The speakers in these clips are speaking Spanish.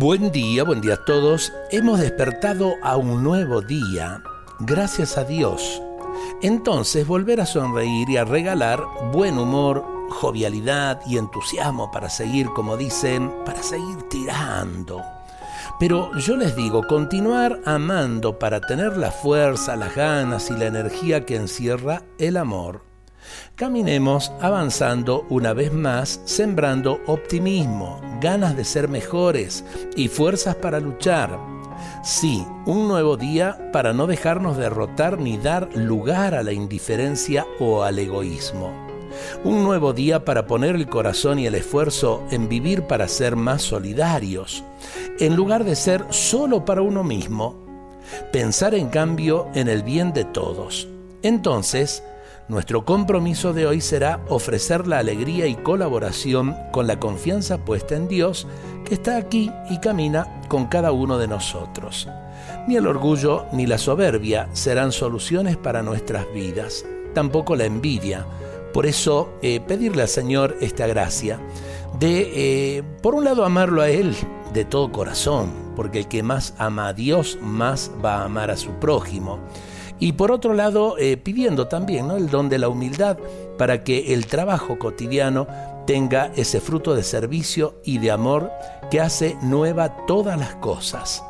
Buen día, buen día a todos. Hemos despertado a un nuevo día, gracias a Dios. Entonces volver a sonreír y a regalar buen humor, jovialidad y entusiasmo para seguir, como dicen, para seguir tirando. Pero yo les digo, continuar amando para tener la fuerza, las ganas y la energía que encierra el amor. Caminemos avanzando una vez más, sembrando optimismo, ganas de ser mejores y fuerzas para luchar. Sí, un nuevo día para no dejarnos derrotar ni dar lugar a la indiferencia o al egoísmo. Un nuevo día para poner el corazón y el esfuerzo en vivir para ser más solidarios, en lugar de ser solo para uno mismo. Pensar en cambio en el bien de todos. Entonces, nuestro compromiso de hoy será ofrecer la alegría y colaboración con la confianza puesta en Dios que está aquí y camina con cada uno de nosotros. Ni el orgullo ni la soberbia serán soluciones para nuestras vidas, tampoco la envidia. Por eso eh, pedirle al Señor esta gracia de, eh, por un lado, amarlo a Él de todo corazón, porque el que más ama a Dios, más va a amar a su prójimo y por otro lado, eh, pidiendo también el don de la humildad para que el trabajo cotidiano tenga ese fruto de servicio y de amor que hace nueva todas las cosas.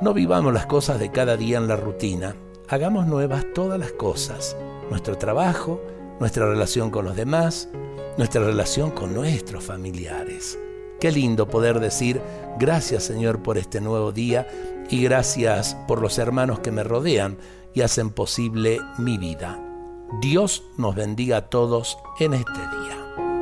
No vivamos las cosas de cada día en la rutina, hagamos nuevas todas las cosas, nuestro trabajo, nuestra relación con los demás, nuestra relación con nuestros familiares. Qué lindo poder decir gracias Señor por este nuevo día y gracias por los hermanos que me rodean y hacen posible mi vida. Dios nos bendiga a todos en este día.